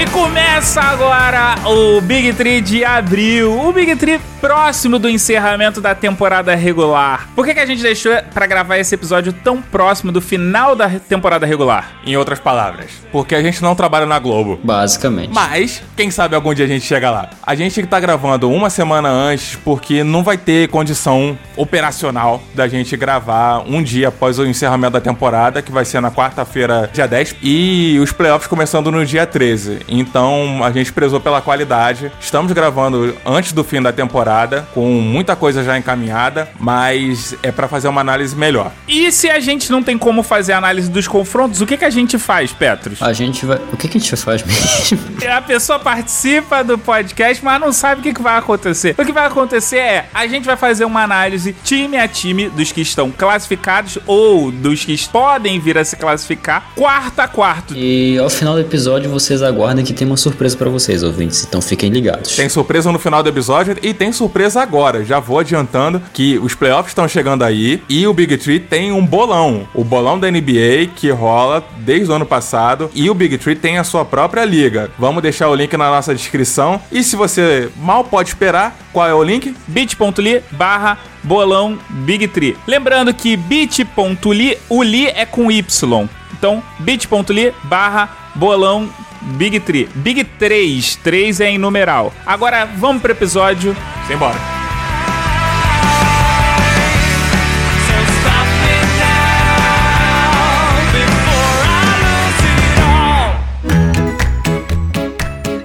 E começa agora o Big Tree de abril. O Big Tree próximo do encerramento da temporada regular. Por que, que a gente deixou para gravar esse episódio tão próximo do final da temporada regular? Em outras palavras, porque a gente não trabalha na Globo. Basicamente. Mas, quem sabe algum dia a gente chega lá. A gente tá gravando uma semana antes porque não vai ter condição operacional da gente gravar um dia após o encerramento da temporada, que vai ser na quarta-feira, dia 10, e os playoffs começando no dia 13. Então, a gente prezou pela qualidade. Estamos gravando antes do fim da temporada, com muita coisa já encaminhada, mas é para fazer uma análise melhor. E se a gente não tem como fazer a análise dos confrontos, o que, que a gente faz, Petros? A gente vai. O que, que a gente faz mesmo? A pessoa participa do podcast, mas não sabe o que, que vai acontecer. O que vai acontecer é, a gente vai fazer uma análise time a time dos que estão classificados ou dos que podem vir a se classificar, quarto a quarto. E ao final do episódio vocês aguardem que tem uma surpresa para vocês, ouvintes. Então fiquem ligados. Tem surpresa no final do episódio e tem surpresa agora. Já vou adiantando que os playoffs estão chegando aí e o Big Tree tem um bolão. O bolão da NBA que rola desde o ano passado e o Big Tree tem a sua própria liga. Vamos deixar o link na nossa descrição. E se você mal pode esperar, qual é o link? bit.ly barra bolão Big Tree. Lembrando que bit.ly, o li é com Y. Então, bit.ly barra bolão Big Tree. Big 3, 3 é em numeral. Agora, vamos pro episódio. Simbora.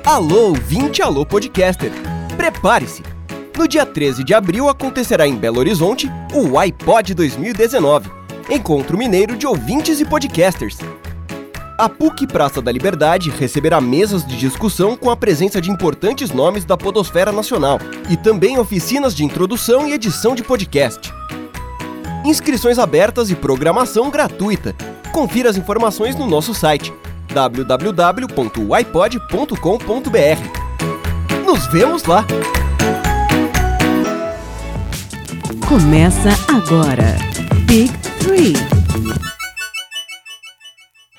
Alô, ouvinte, alô, podcaster. Prepare-se. No dia 13 de abril acontecerá em Belo Horizonte o iPod 2019, Encontro Mineiro de Ouvintes e Podcasters. A PUC Praça da Liberdade receberá mesas de discussão com a presença de importantes nomes da podosfera nacional e também oficinas de introdução e edição de podcast. Inscrições abertas e programação gratuita. Confira as informações no nosso site www.ipod.com.br. Nos vemos lá! Começa agora. Big Three.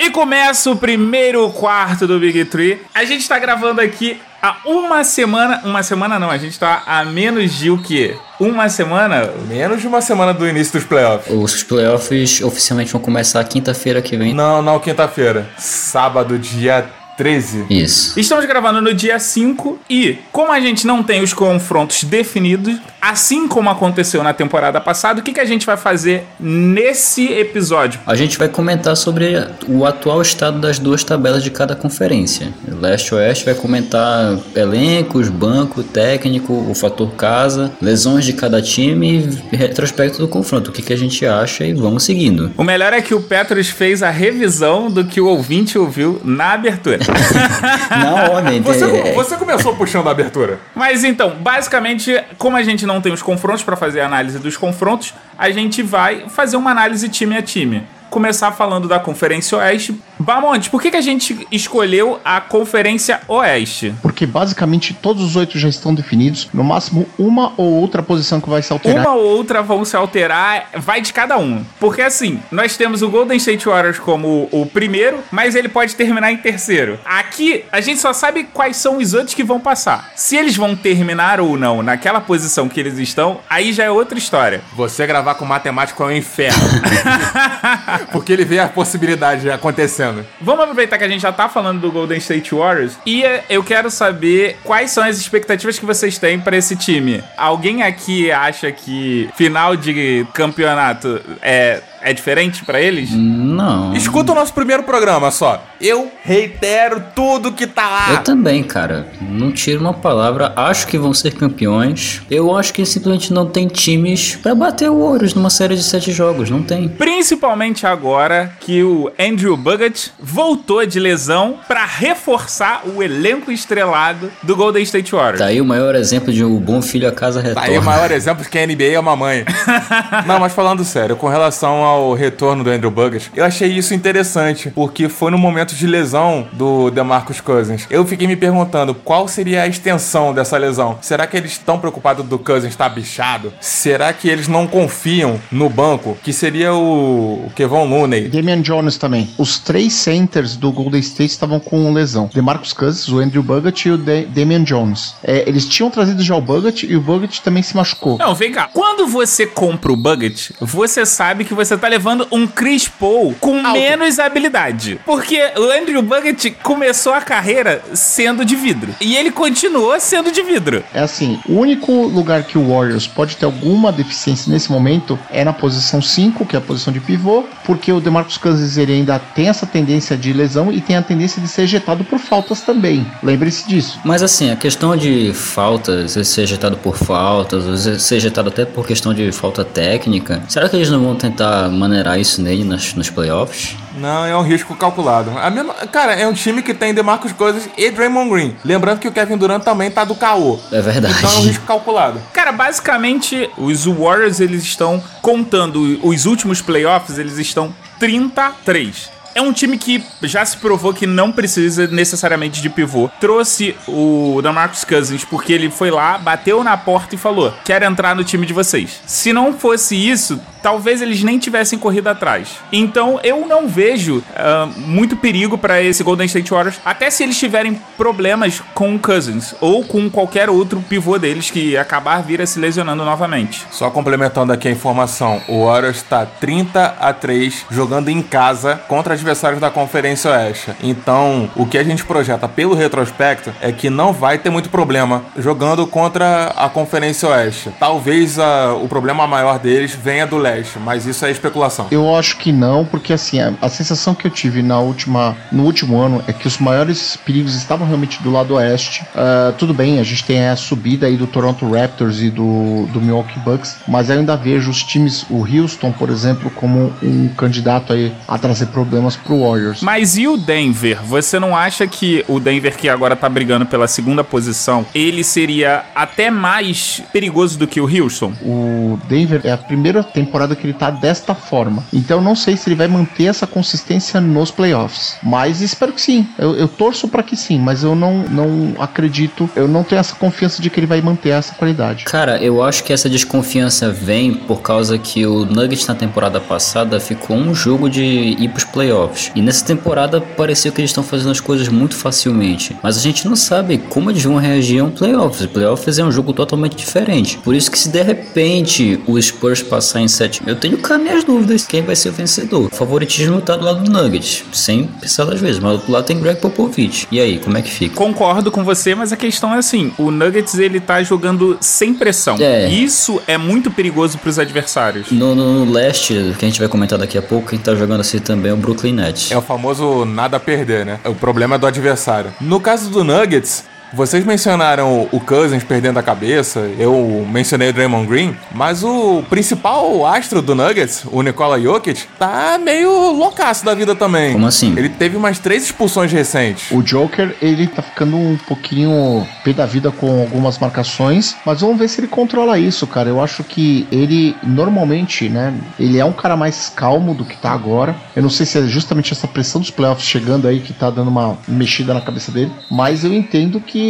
E começa o primeiro quarto do Big Tree. A gente tá gravando aqui há uma semana. Uma semana não, a gente tá a menos de o quê? Uma semana? Menos de uma semana do início dos playoffs. Os playoffs oficialmente vão começar quinta-feira que vem. Não, não, quinta-feira. Sábado, dia 13. Isso. Estamos gravando no dia 5 e, como a gente não tem os confrontos definidos, assim como aconteceu na temporada passada, o que, que a gente vai fazer nesse episódio? A gente vai comentar sobre o atual estado das duas tabelas de cada conferência. Leste e Oeste vai comentar elencos, banco, técnico, o fator casa, lesões de cada time e retrospecto do confronto. O que, que a gente acha e vamos seguindo. O melhor é que o Petros fez a revisão do que o ouvinte ouviu na abertura. Não, homem. Você, é- você começou puxando a abertura. Mas então, basicamente, como a gente não tem os confrontos para fazer a análise dos confrontos, a gente vai fazer uma análise time a time. Começar falando da Conferência Oeste. Bamonte, por que, que a gente escolheu a Conferência Oeste? Porque basicamente todos os oito já estão definidos. No máximo, uma ou outra posição que vai se alterar. Uma ou outra vão se alterar, vai de cada um. Porque assim, nós temos o Golden State Warriors como o primeiro, mas ele pode terminar em terceiro. Aqui, a gente só sabe quais são os outros que vão passar. Se eles vão terminar ou não naquela posição que eles estão, aí já é outra história. Você gravar com matemático é um inferno. Porque ele vê a possibilidade acontecendo. Vamos aproveitar que a gente já tá falando do Golden State Warriors e eh, eu quero saber quais são as expectativas que vocês têm pra esse time. Alguém aqui acha que final de campeonato é é diferente pra eles? Não. Escuta o nosso primeiro programa só. Eu reitero tudo que tá lá. Eu também, cara. Não tiro uma palavra. Acho que vão ser campeões. Eu acho que simplesmente não tem times pra bater o Warriors numa série de sete jogos. Não tem. Principalmente agora que o Andrew Bogut voltou de lesão pra reforçar o elenco estrelado do Golden State Warriors. Tá aí o maior exemplo de um bom filho a casa Tá retorna. aí o maior exemplo de que a NBA é uma mãe. Não, mas falando sério, com relação ao retorno do Andrew Bogut, eu achei isso interessante, porque foi no momento de lesão do DeMarcus Cousins. Eu fiquei me perguntando qual seria a extensão dessa lesão. Será que eles estão preocupados do Cousins estar bichado? Será que eles não confiam no banco, que seria o, o Kevon Looney? Damian Jones também. Os três centers do Golden State estavam com lesão. DeMarcus Cousins, o Andrew Bogut e o Da- Damian Jones. É, eles tinham trazido já o Bogut e o Bogut também se machucou. Não, vem cá. Quando você compra o Bucket, você sabe que você tá levando um Chris Paul com menos habilidade. Porque o Andrew Bucket começou a carreira sendo de vidro. E ele continuou sendo de vidro. É assim, o único lugar que o Warriors pode ter alguma deficiência nesse momento é na posição 5, que é a posição de pivô, porque o DeMarcus Cousins ele ainda tem essa tendência de lesão e tem a tendência de ser ejetado por faltas também. Lembre-se disso. Mas assim, a questão de faltas, ser ejetado por faltas, ou ser ejetado até por questão de falta técnica, será que eles não vão tentar maneirar isso nele nas, nos playoffs? Não, é um risco calculado. A mesma, cara, é um time que tem DeMarcus Cousins e Draymond Green. Lembrando que o Kevin Durant também tá do caô. É verdade. Então é um risco calculado. Cara, basicamente, os Warriors, eles estão contando os últimos playoffs, eles estão 33. É um time que já se provou que não precisa necessariamente de pivô. Trouxe o DeMarcus Cousins porque ele foi lá, bateu na porta e falou: "Quero entrar no time de vocês". Se não fosse isso, talvez eles nem tivessem corrido atrás. Então, eu não vejo ah, muito perigo para esse Golden State Warriors, até se eles tiverem problemas com o Cousins ou com qualquer outro pivô deles que acabar vir a se lesionando novamente. Só complementando aqui a informação, o Warriors está 30 a 3 jogando em casa contra adversários da Conferência Oeste. Então, o que a gente projeta pelo retrospecto é que não vai ter muito problema jogando contra a Conferência Oeste. Talvez ah, o problema maior deles venha do leste, mas isso é especulação. Eu acho que não, porque assim, a, a sensação que eu tive na última, no último ano é que os maiores perigos estavam realmente do lado oeste. Ah, tudo bem, a gente tem a subida aí do Toronto Raptors e do, do Milwaukee Bucks, mas eu ainda vejo os times, o Houston, por exemplo, como um candidato aí a trazer problemas pro Warriors. Mas e o Denver? Você não acha que o Denver, que agora tá brigando pela segunda posição, ele seria até mais perigoso do que o Houston? O Denver é a primeira temporada que ele tá desta forma. Então eu não sei se ele vai manter essa consistência nos playoffs. Mas espero que sim. Eu, eu torço para que sim, mas eu não, não acredito, eu não tenho essa confiança de que ele vai manter essa qualidade. Cara, eu acho que essa desconfiança vem por causa que o Nuggets na temporada passada ficou um jogo de ir pros playoffs. E nessa temporada pareceu que eles estão fazendo as coisas muito facilmente. Mas a gente não sabe como eles vão reagir a um playoffs. Playoffs é um jogo totalmente diferente. Por isso que se de repente o Spurs passar em sétimo, eu tenho cá minhas dúvidas quem vai ser o vencedor. O favoritismo tá do lado do Nuggets, sem pensar das vezes. Mas do lado tem Greg Popovich. E aí, como é que fica? Concordo com você, mas a questão é assim: o Nuggets ele tá jogando sem pressão. É. Isso é muito perigoso pros adversários. No, no- no leste, que a gente vai comentar daqui a pouco, quem tá jogando assim também é o Brooklyn É o famoso nada a perder, né? O problema é do adversário. No caso do Nuggets, vocês mencionaram o Cousins perdendo a cabeça, eu mencionei o Draymond Green, mas o principal astro do Nuggets, o Nikola Jokic, tá meio loucaço da vida também. Como assim? Ele teve umas três expulsões recentes. O Joker, ele tá ficando um pouquinho pé da vida com algumas marcações, mas vamos ver se ele controla isso, cara. Eu acho que ele, normalmente, né, ele é um cara mais calmo do que tá agora. Eu não sei se é justamente essa pressão dos playoffs chegando aí que tá dando uma mexida na cabeça dele, mas eu entendo que,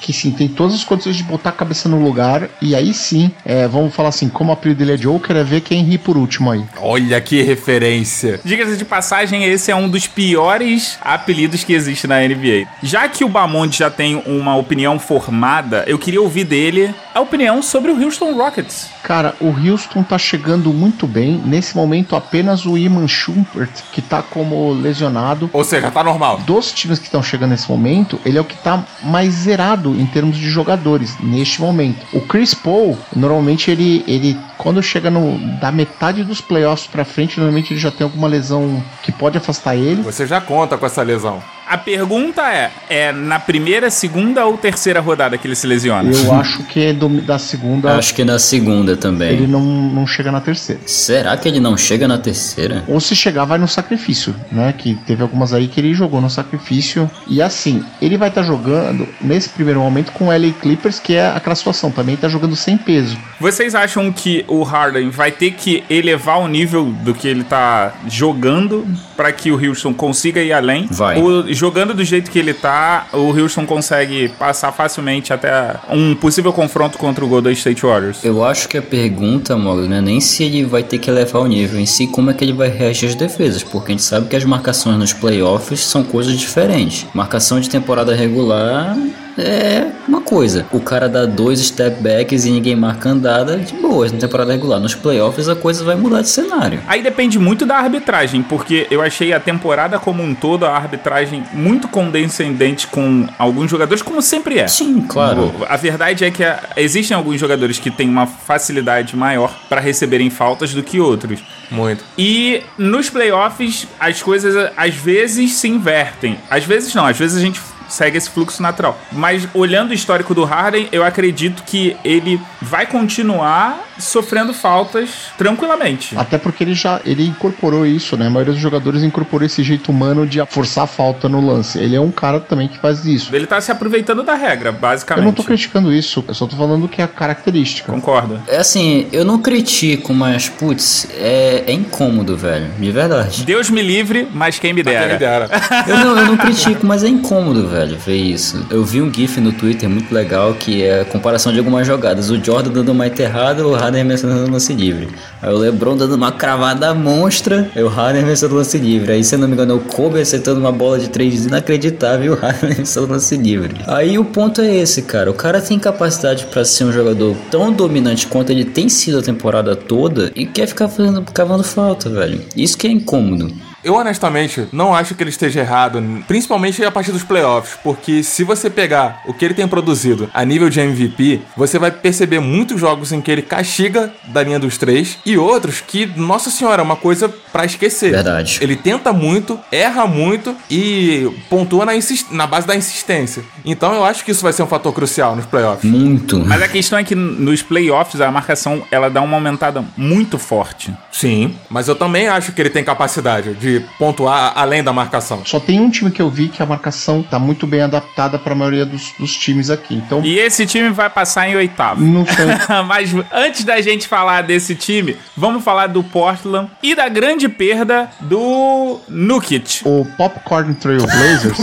que sim, tem todas as condições de botar a cabeça no lugar, e aí sim, é, vamos falar assim, como o apelido dele é Joker, é ver quem ri por último aí. Olha que referência. Diga-se de passagem, esse é um dos piores apelidos que existe na NBA. Já que o Bamond já tem uma opinião formada, eu queria ouvir dele a opinião sobre o Houston Rockets. Cara, o Houston tá chegando muito bem. Nesse momento, apenas o Iman Shumpert, que tá como lesionado. Ou seja, tá normal. Dos times que estão chegando nesse momento, ele é o que tá mais zerado em termos de jogadores neste momento. O Chris Paul, normalmente ele, ele quando chega no, da metade dos playoffs pra frente, normalmente ele já tem alguma lesão que pode afastar ele. Você já conta com essa lesão. A pergunta é: é na primeira, segunda ou terceira rodada que ele se lesiona? Eu acho que é do- da segunda. Acho que na segunda também. Ele não, não chega na terceira. Será que ele não chega na terceira? Ou se chegar, vai no sacrifício, né? Que teve algumas aí que ele jogou no sacrifício. E assim, ele vai estar jogando nesse primeiro momento com o LA Clippers, que é aquela situação. Também tá jogando sem peso. Vocês acham que o Harden vai ter que elevar o nível do que ele tá jogando pra que o Houston consiga ir além? Vai. Ou jogando do jeito que ele tá, o Houston consegue passar facilmente até um possível confronto contra o Golden State Warriors? Eu acho que a pergunta, Mogli, não é nem se ele vai ter que elevar o nível, em si como é que ele vai reagir às defesas, porque a gente sabe que as marcações nos playoffs são coisas diferentes. Marcação de temporada regular é uma coisa. O cara dá dois step backs e ninguém marca andada, de boas, na temporada regular. Nos playoffs a coisa vai mudar de cenário. Aí depende muito da arbitragem, porque eu achei a temporada como um todo, a arbitragem muito condescendente com alguns jogadores, como sempre é. Sim, claro. A verdade é que a- existem alguns jogadores que têm uma facilidade maior para receberem faltas do que outros. Muito. E nos playoffs as coisas às vezes se invertem. Às vezes não, às vezes a gente segue esse fluxo natural. Mas olhando o histórico do Harden, eu acredito que ele vai continuar sofrendo faltas tranquilamente. Até porque ele já ele incorporou isso, né? A maioria dos jogadores incorporou esse jeito humano de forçar a falta no lance. Ele é um cara também que faz isso. Ele tá se aproveitando da regra, basicamente. Eu não tô criticando isso, eu só tô falando que é a característica. Concordo. É assim, eu não critico, mas, putz, é, é incômodo, velho. De verdade. Deus me livre, mas quem me Quem me dera. dera. Eu não, eu não critico, mas é incômodo, velho, ver isso. Eu vi um GIF no Twitter muito legal que é a comparação de algumas jogadas. O Jordan dando uma enterrada, o Harden arremessando lance livre. Aí o LeBron dando uma cravada monstra, aí o Harden arremessando lance livre. Aí, se eu não me engano, o Kobe acertando uma bola de três inacreditável e o Harden arremessando lance livre. Aí o ponto é esse, cara. O cara tem capacidade pra ser um jogador tão dominante quanto ele tem sido a temporada toda e quer ficar fazendo, cavando falta, velho. Isso que é incômodo. Eu honestamente não acho que ele esteja errado, principalmente a partir dos playoffs, porque se você pegar o que ele tem produzido a nível de MVP, você vai perceber muitos jogos em que ele castiga da linha dos três e outros que, nossa senhora, é uma coisa pra esquecer. Verdade. Ele tenta muito, erra muito e pontua na, na base da insistência. Então eu acho que isso vai ser um fator crucial nos playoffs. Muito. Mas a questão é que nos playoffs a marcação ela dá uma aumentada muito forte. Sim, mas eu também acho que ele tem capacidade de pontuar além da marcação. Só tem um time que eu vi que a marcação tá muito bem adaptada pra maioria dos, dos times aqui. Então, E esse time vai passar em oitavo. não sei. Mas antes da gente falar desse time, vamos falar do Portland e da grande perda do Nukic. o Popcorn Trail Blazers.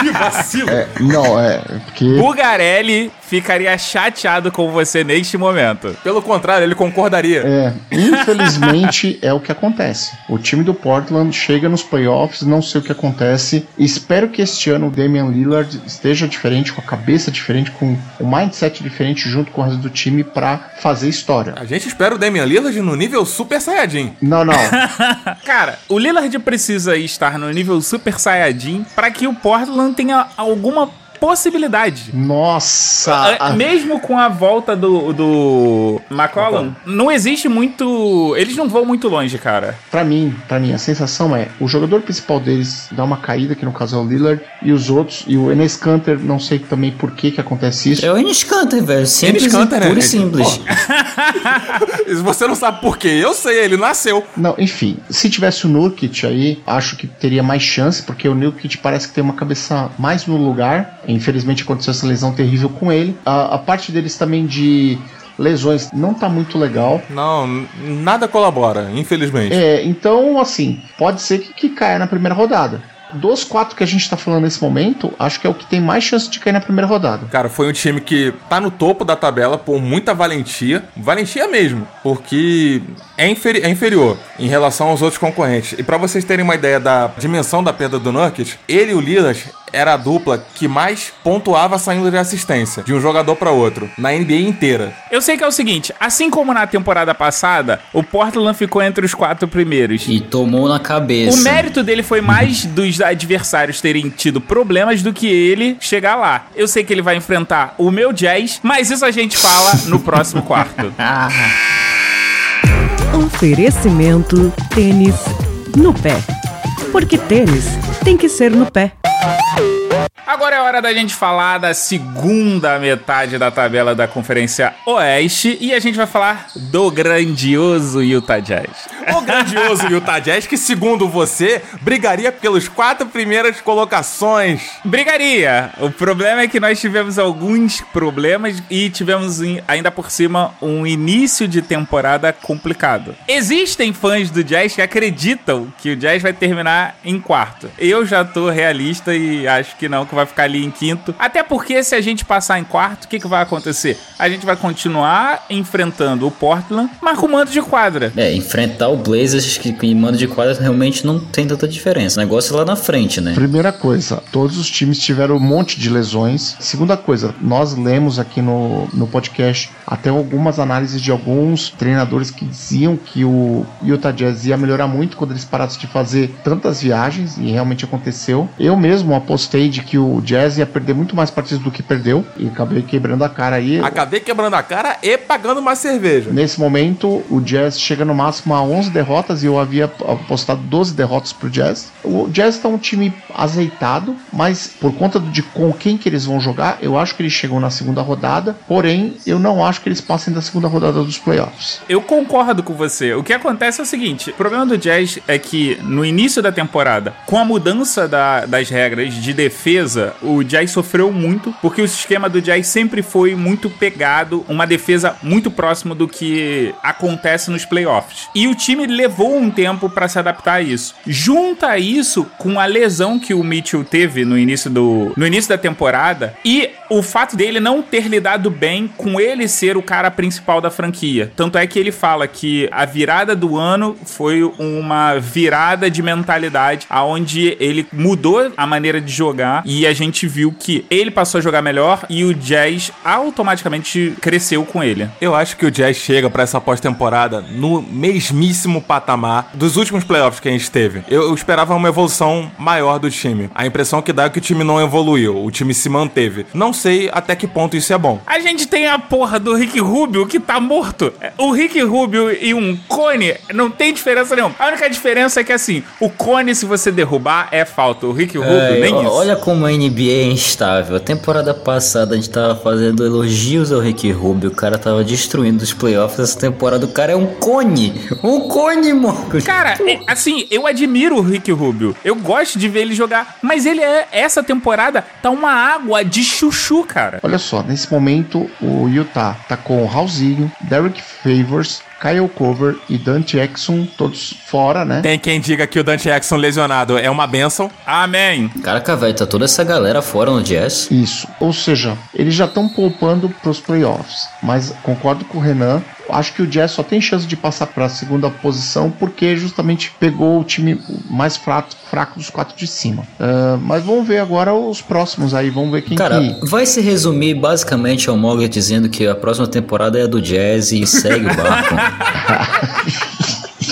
Que vacilo! é, não, é. Porque. Bugarelli ficaria chateado com você neste momento. Pelo contrário, ele concordaria. É, infelizmente é o que acontece. O time do Portland chega nos playoffs, não sei o que acontece. Espero que este ano o Damian Lillard esteja diferente, com a cabeça diferente, com o mindset diferente junto com o resto do time pra fazer história. A gente espera o Damian Lillard no nível Super Saiyajin. Não, não. Cara, o Lillard precisa estar no nível Super Saiyajin para que o Portland tenha alguma possibilidade. Nossa! Ah, a- Mesmo com a volta do, do McCollum, não existe muito. Eles não vão muito longe, cara. Pra mim, para mim, a sensação é o jogador principal deles dá uma caída, que no caso é o Lillard, e os outros, e o Enes Kanter, não sei também por que que acontece isso. É o Enes Kanter, velho. Simples Enes Kanter, e né, puro e gente? simples. Você não sabe por quê, eu sei, ele nasceu. Não, enfim, se tivesse o Nurkic aí, acho que teria mais chance, porque o Nurkic parece que tem uma cabeça mais no lugar. Infelizmente aconteceu essa lesão terrível com ele. A, a parte deles também de lesões não tá muito legal. Não, nada colabora, infelizmente. É, então, assim, pode ser que, que caia na primeira rodada. Dos quatro que a gente tá falando nesse momento, acho que é o que tem mais chance de cair na primeira rodada. Cara, foi um time que tá no topo da tabela por muita valentia. Valentia mesmo, porque é, inferi- é inferior em relação aos outros concorrentes. E pra vocês terem uma ideia da dimensão da perda do Nurkic, ele e o Lillard era a dupla que mais pontuava saindo de assistência de um jogador pra outro na NBA inteira. Eu sei que é o seguinte: assim como na temporada passada, o Portland ficou entre os quatro primeiros. E tomou na cabeça. O mérito dele foi mais dos adversários terem tido problemas do que ele chegar lá. Eu sei que ele vai enfrentar o meu Jazz, mas isso a gente fala no próximo quarto. Oferecimento tênis no pé. Porque tênis tem que ser no pé. Agora é hora da gente falar da segunda metade da tabela da Conferência Oeste e a gente vai falar do grandioso Utah Jazz. O grandioso Utah Jazz, que segundo você, brigaria pelos quatro primeiras colocações. Brigaria! O problema é que nós tivemos alguns problemas e tivemos em- ainda por cima um início de temporada complicado. Existem fãs do Jazz que acreditam que o Jazz vai terminar em quarto. Eu já tô realista e acho que não, que vai ficar ali em quinto. Até porque se a gente passar em quarto, o que, que vai acontecer? A gente vai continuar enfrentando o Portland, mas com mando de quadra. É, enfrentar o Blazers que em mando de quadra realmente não tem tanta diferença. O negócio é lá na frente, né? Primeira coisa, todos os times tiveram um monte de lesões. Segunda coisa, nós lemos aqui no, no podcast até algumas análises de alguns treinadores que diziam que o Utah Jazz ia melhorar muito quando eles parassem de fazer tantas viagens, e realmente aconteceu. Eu mesmo apostei de que o Jazz ia perder muito mais partidas do que perdeu, e acabei quebrando a cara aí. Acabei quebrando a cara e pagando uma cerveja. Nesse momento, o Jazz chega no máximo a 11 derrotas e eu havia apostado 12 derrotas pro Jazz. O Jazz tá um time azeitado, mas por conta de com quem que eles vão jogar, eu acho que eles chegam na segunda rodada, porém, eu não acho que eles passem da segunda rodada dos playoffs. Eu concordo com você. O que acontece é o seguinte: o problema do Jazz é que no início da temporada, com a mudança da- das regras de defesa, o Jazz sofreu muito, porque o esquema do Jazz sempre foi muito pegado, uma defesa muito próximo do que acontece nos playoffs. E o time levou um tempo para se adaptar a isso. Junta isso com a lesão que o Mitchell teve no início do no início da temporada e o fato dele não ter lidado bem com ele ser o cara principal da franquia. Tanto é que ele fala que a virada do ano foi uma virada de mentalidade, aonde ele mudou a maneira de jogar e a gente viu que ele passou a jogar melhor e o Jazz automaticamente cresceu com ele. Eu acho que o Jazz chega pra essa pós-temporada no mesmíssimo patamar dos últimos playoffs que a gente teve. Eu, eu esperava uma evolução maior do time. A impressão que dá é que o time não evoluiu, o time se manteve. Não sei até que ponto isso é bom. A gente tem a porra do Rick Rubio que tá morto. O Rick Rubio e um cone não tem diferença nenhuma. A única diferença é que assim, o cone se você derrubar é falta. O Rick Rubio É, nem ó- isso. Olha como a NBA é instável. A temporada passada a gente tava fazendo elogios ao Rick Rubio. O cara tava destruindo os playoffs. Essa temporada o cara é um cone. Um cone, mano. Cara, é, assim, eu admiro o Rick Rubio. Eu gosto de ver ele jogar. Mas ele é. Essa temporada tá uma água de chuchu, cara. Olha só, nesse momento o Utah tá com Raulzinho, Derek Favors, Kyle Cover e Dante Exum, todos fora, né? Tem quem diga que o Dante Jackson lesionado é uma benção. Amém. Caraca, velho, tá toda essa galera fora no Jazz. Isso. Ou seja, eles já estão poupando pros playoffs. Mas concordo com o Renan. Acho que o Jazz só tem chance de passar para a segunda posição porque justamente pegou o time mais fraco, fraco dos quatro de cima. Ah, mas vamos ver agora os próximos aí. Vamos ver quem Cara, que. vai se resumir basicamente ao Mogli dizendo que a próxima temporada é a do Jazz e segue o barco.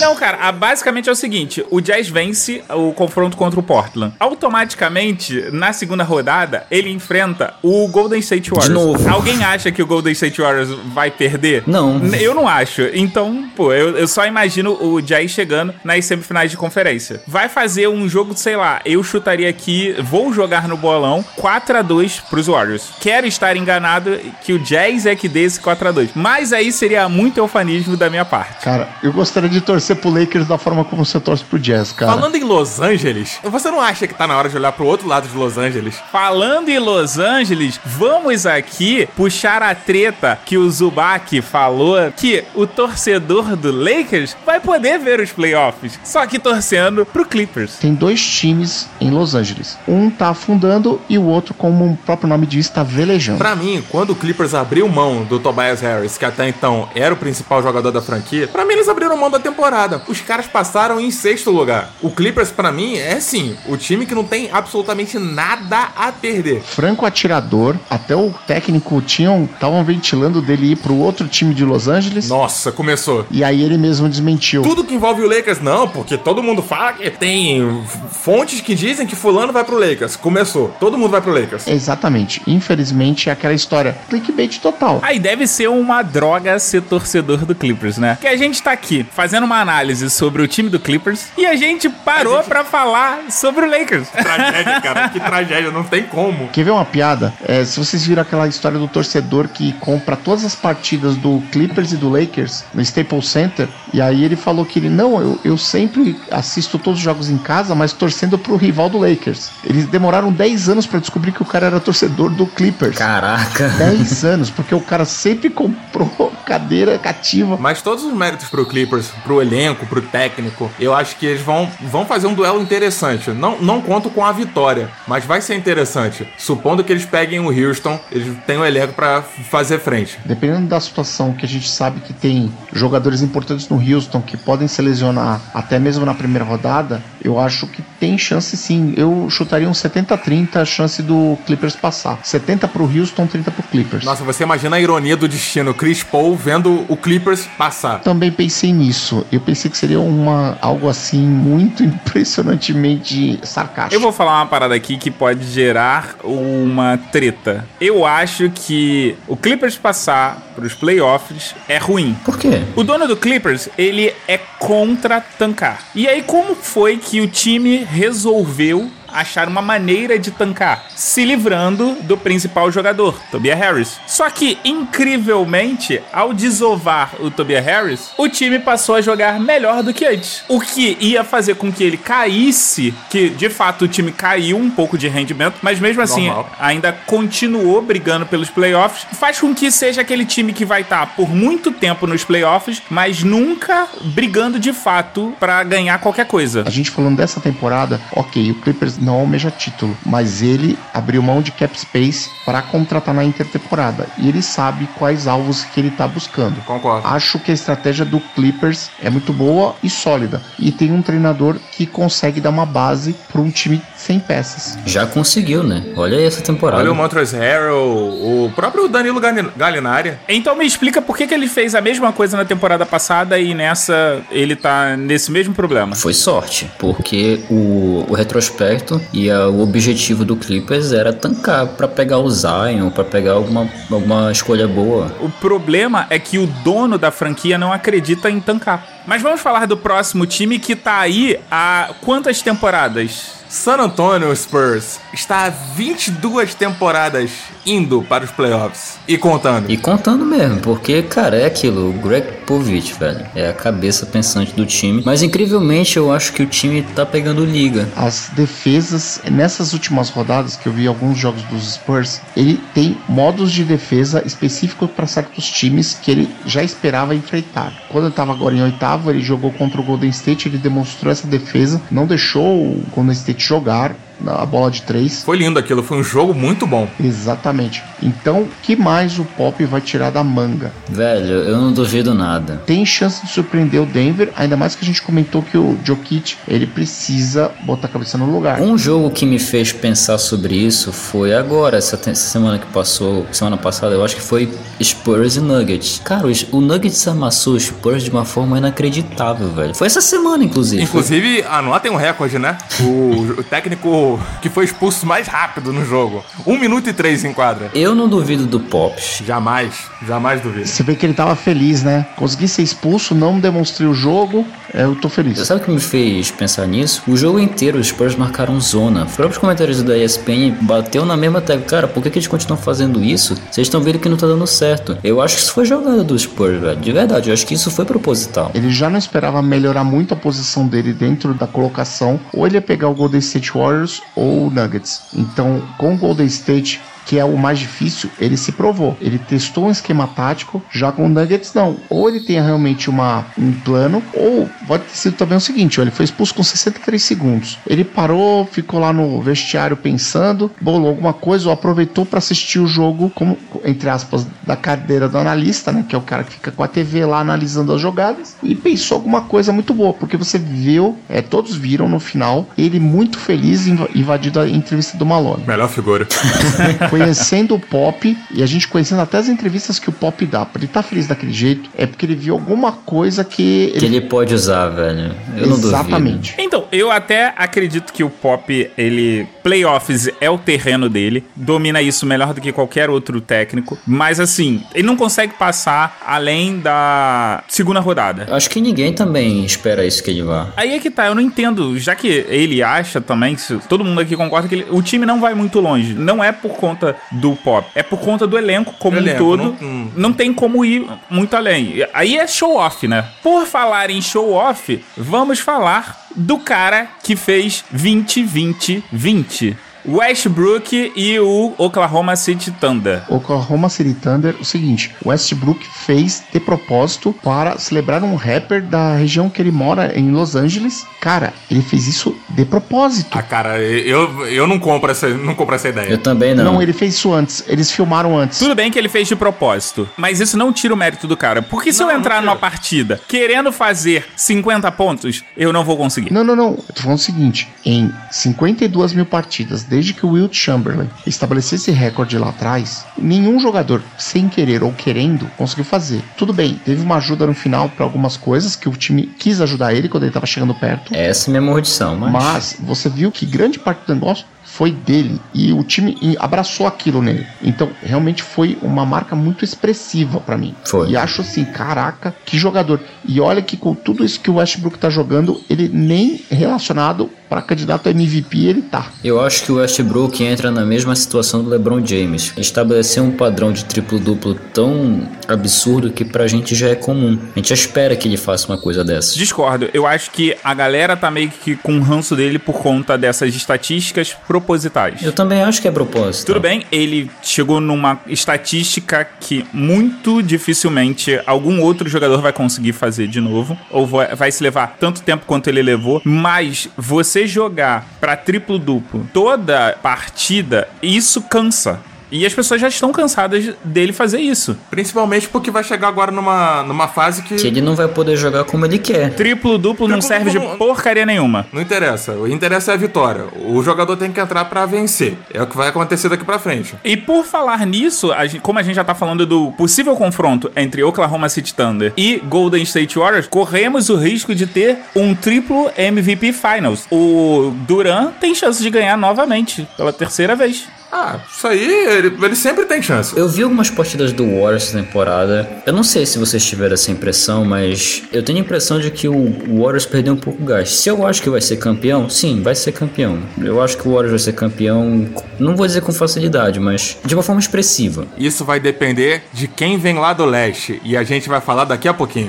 Não, cara, a- basicamente é o seguinte: o Jazz vence o confronto contra o Portland. Automaticamente, na segunda rodada, ele enfrenta o Golden State Warriors. novo. Alguém acha que o Golden State Warriors vai perder? Não. Eu não acho. Então, pô, eu, eu só imagino o Jazz chegando nas semifinais de conferência. Vai fazer um jogo, sei lá, eu chutaria aqui, vou jogar no bolão 4 a 2 pros Warriors. Quero estar enganado que o Jazz é que dê esse 4 a 2 Mas aí seria muito eufanismo da minha parte. Cara, eu gostaria de torcer pro Lakers da forma como você torce pro Jazz, cara. Falando em Los Angeles, você não acha que tá na hora de olhar pro outro lado de Los Angeles? Falando em Los Angeles, vamos aqui puxar a treta que o Zubac falou que o torcedor do Lakers vai poder ver os playoffs, só que torcendo pro Clippers. Tem dois times em Los Angeles. Um tá afundando e o outro, como o próprio nome diz, tá velejando. Pra mim, quando o Clippers abriu mão do Tobias Harris, que até então era o principal jogador da franquia, pra mim eles abriram mão da temporada. Os caras passaram em sexto lugar. O Clippers, pra mim, é sim, o time que não tem absolutamente nada a perder. Franco atirador, até o técnico tinham estavam ventilando dele ir pro outro time de Los Angeles. Nossa, começou. E aí ele mesmo desmentiu. Tudo que envolve o Lakers, não, porque todo mundo fala que tem fontes que dizem que fulano vai pro Lakers. Começou. Todo mundo vai pro Lakers. Exatamente. Infelizmente é aquela história. Clickbait total. Aí deve ser uma droga ser torcedor do Clippers, né? Que a gente tá aqui fazendo uma análise sobre o time do Clippers e a gente parou A gente- pra falar sobre o Lakers. Tragédia, cara. Que tragédia. Não tem como. Quer ver uma piada? É, se vocês viram aquela história do torcedor que compra todas as partidas do Clippers e do Lakers no Staples Center, e aí ele falou que ele, não, eu, eu sempre assisto todos os jogos em casa, mas torcendo pro rival do Lakers. Eles demoraram 10 anos pra descobrir que o cara era torcedor do Clippers. Caraca. 10 anos, porque o cara sempre comprou cadeira cativa. Mas todos os méritos pro Clippers, pro elenco, pro técnico, eu acho que eles vão, vão fazer um duelo interessante. Não, não conto com a vitória, mas vai ser interessante. Supondo que eles peguem o Houston, eles têm o elenco pra fazer frente. Dependendo da situação que a gente sabe que tem jogadores importantes no Houston que podem se lesionar até mesmo na primeira rodada, eu acho que tem chance sim. Eu chutaria um 70-30 a chance do Clippers passar. 70 pro Houston, 30 pro Clippers. Nossa, você imagina a ironia do destino, Chris Paul vendo o Clippers passar. Também pensei nisso. Eu pensei que seria uma algo assim muito impressionantemente sarcástico. Eu vou falar uma parada aqui que pode gerar uma treta. Eu acho que o Clippers passar pros playoffs é ruim. Por quê? O dono do Clippers, ele é contra tancar. E aí, como foi que o time resolveu achar uma maneira de tancar? Se livrando do principal jogador, Tobias Harris. Só que, incrivelmente, ao desovar o Tobias Harris, o time passou a jogar melhor do que antes. O que ia fazer com que ele caísse, que de fato o time caiu um pouco de rendimento, mas mesmo assim Normal. ainda continuou brigando pelos playoffs, faz com que seja aquele time que vai estar por muito tempo nos playoffs, mas nunca brigando de fato pra ganhar qualquer coisa. A gente falando dessa temporada, ok, o Clippers não almeja título, mas ele abriu mão de cap space para contratar na intertemporada e ele sabe quais alvos que ele tá buscando. Concordo. Acho que a estratégia do Clippers é muito boa e sólida e tem um treinador que consegue dar uma base para um time sem peças. Já conseguiu, né? Olha aí essa temporada. Olha o Montrezl Harrell, o próprio Danilo Gali- Gallinari. Então me explica por que, que ele fez a mesma coisa na temporada passada e nessa ele tá nesse mesmo problema. Foi sorte, porque o, o retrospecto e a- o objetivo do Clippers era tancar pra pegar o Zion, pra pegar alguma, alguma escolha boa. O problema é que o dono da franquia não acredita em tancar. Mas vamos falar do próximo time que tá aí há quantas temporadas? San Antonio Spurs está há 22 temporadas indo para os playoffs e contando. E contando mesmo, porque, cara, é aquilo, o Greg Povich, velho, é a cabeça pensante do time. Mas incrivelmente eu acho que o time tá pegando liga. As defesas, nessas últimas rodadas que eu vi alguns jogos dos Spurs, ele tem modos de defesa específicos para certos times que ele já esperava enfrentar. Quando ele estava agora em oitavo, ele jogou contra o Golden State, ele demonstrou essa defesa, não deixou o Golden State jogar a bola de três. Foi lindo aquilo, foi um jogo muito bom. Exatamente. Então, o que mais o Pop vai tirar da manga? Velho, eu não duvido nada. Tem chance de surpreender o Denver, ainda mais que a gente comentou que o Jokic, ele precisa botar a cabeça no lugar. Um jogo que me fez pensar sobre isso foi agora, essa, semana que passou, semana passada, eu acho que foi Spurs e Nuggets. Cara, o Nuggets amassou o Spurs de uma forma inacreditável, velho. Foi essa semana, inclusive. Inclusive, ah, lá tem um recorde, né? O, o técnico que foi expulso mais rápido no jogo. 1 minuto e 3 em quadra. Eu não duvido do Pops. Jamais, jamais duvido. Você vê que ele tava feliz, né? Consegui ser expulso, não demonstrei o jogo, é, eu tô feliz. Sabe o que me fez pensar nisso? O jogo inteiro os Spurs marcaram zona. Os próprios comentários da ESPN bateu na mesma tecla. Cara, por que, que eles continuam fazendo isso? Vocês estão vendo que não tá dando certo. Eu acho que isso foi jogada do Spurs, velho. De verdade, eu acho que isso foi proposital. Ele já não esperava melhorar muito a posição dele dentro da colocação, ou ele ia pegar o Golden State Warriors ou Nuggets. Então, com Golden State, que é o mais difícil, ele se provou. Ele testou um esquema tático, já com o Nuggets não. Ou ele tem realmente uma, um plano, ou pode ter sido também o seguinte, ó, ele foi expulso com 63 segundos. Ele parou, ficou lá no vestiário pensando, bolou alguma coisa, ou aproveitou para assistir o jogo, como, entre aspas, da cadeira do analista, né, que é o cara que fica com a TV lá analisando as jogadas, e pensou alguma coisa muito boa, porque você viu, é, todos viram no final, ele muito feliz inv- invadindo a entrevista do Malone Melhor figura. conhecendo o Pop e a gente conhecendo até as entrevistas que o Pop dá. Pra ele estar feliz daquele jeito, é porque ele viu alguma coisa que Que ele pode usar, velho. Eu não duvido. Exatamente. Então, eu até acredito que o Pop, ele playoffs é o terreno dele, domina isso melhor do que qualquer outro técnico, mas assim, ele não consegue passar além da segunda rodada. Acho que ninguém também espera isso que ele vá. Aí é que tá, eu não entendo, já que ele acha também, se todo mundo aqui concorda que ele- o time não vai muito longe. Não é por conta do pop, é por conta do elenco como Do um elenco, todo. não- Não, não- tem como ir muito além. Aí é show off, né? Por falar em show off, vamos falar do cara que fez 20-20-20. Westbrook e o Oklahoma City Thunder. Oklahoma City Thunder, o seguinte, Westbrook fez de propósito para celebrar um rapper da região que ele mora em Los Angeles. Cara, ele fez isso de propósito. Ah, cara, eu, eu não compro essa, não compro essa ideia. Eu também não. Não. ele fez isso antes. Eles filmaram antes. Tudo bem que ele fez de propósito, mas isso não tira o mérito do cara. Porque se Não, eu entrar numa partida querendo fazer 50 pontos, eu não vou conseguir. Não, não, não. Eu tô falando o seguinte: em 52 mil partidas, desde que o Wilt Chamberlain estabeleceu esse recorde lá atrás, nenhum jogador, sem querer ou querendo, conseguiu fazer. Tudo bem, teve uma ajuda no final para algumas coisas que o time quis ajudar ele quando ele tava chegando perto. Essa é minha maldição, mas... Mas você viu que grande parte do negócio foi dele e o time abraçou aquilo nele. Então, realmente foi uma marca muito expressiva pra mim. Foi. E acho assim, caraca, que jogador. E olha que com tudo isso que o Westbrook tá jogando, ele nem relacionado pra candidato a MVP ele tá. Eu acho que o Westbrook entra na mesma situação do LeBron James. Estabeleceu um padrão de triplo-duplo tão absurdo que pra gente já é comum. A gente já espera que ele faça uma coisa dessa. Discordo. Eu acho que a galera tá meio que com ranço dele por conta dessas estatísticas propositais. Eu também acho que é propósito. Tudo bem, ele chegou numa estatística que muito dificilmente algum outro jogador vai conseguir fazer de novo, ou vai se levar tanto tempo quanto ele levou, mas você jogar pra triplo duplo toda partida, isso cansa. E as pessoas já estão cansadas dele fazer isso. Principalmente porque vai chegar agora numa, numa fase que Que ele não vai poder jogar como ele quer. Triplo duplo não Triplo serve de duplo não- porcaria nenhuma. não interessa. O que interessa é a vitória. O jogador tem que entrar pra vencer. É o que vai acontecer daqui pra frente. E por falar nisso, a gente- como a gente já tá falando do possível confronto entre Oklahoma City Thunder e Golden State Warriors, corremos o risco de ter um triplo MVP Finals. O Duran tem chance de ganhar novamente, pela terceira vez. Ah, isso aí, ele, ele sempre tem chance. Eu vi algumas partidas do Warriors essa temporada. Eu não sei se vocês tiveram essa impressão, mas eu tenho a impressão de que o Warriors perdeu um pouco o gás. Se eu acho que vai ser campeão, sim, vai ser campeão. Eu acho que o Warriors vai ser campeão, não vou dizer com facilidade, mas de uma forma expressiva. Isso vai depender de quem vem lá do leste. E a gente vai falar daqui a pouquinho.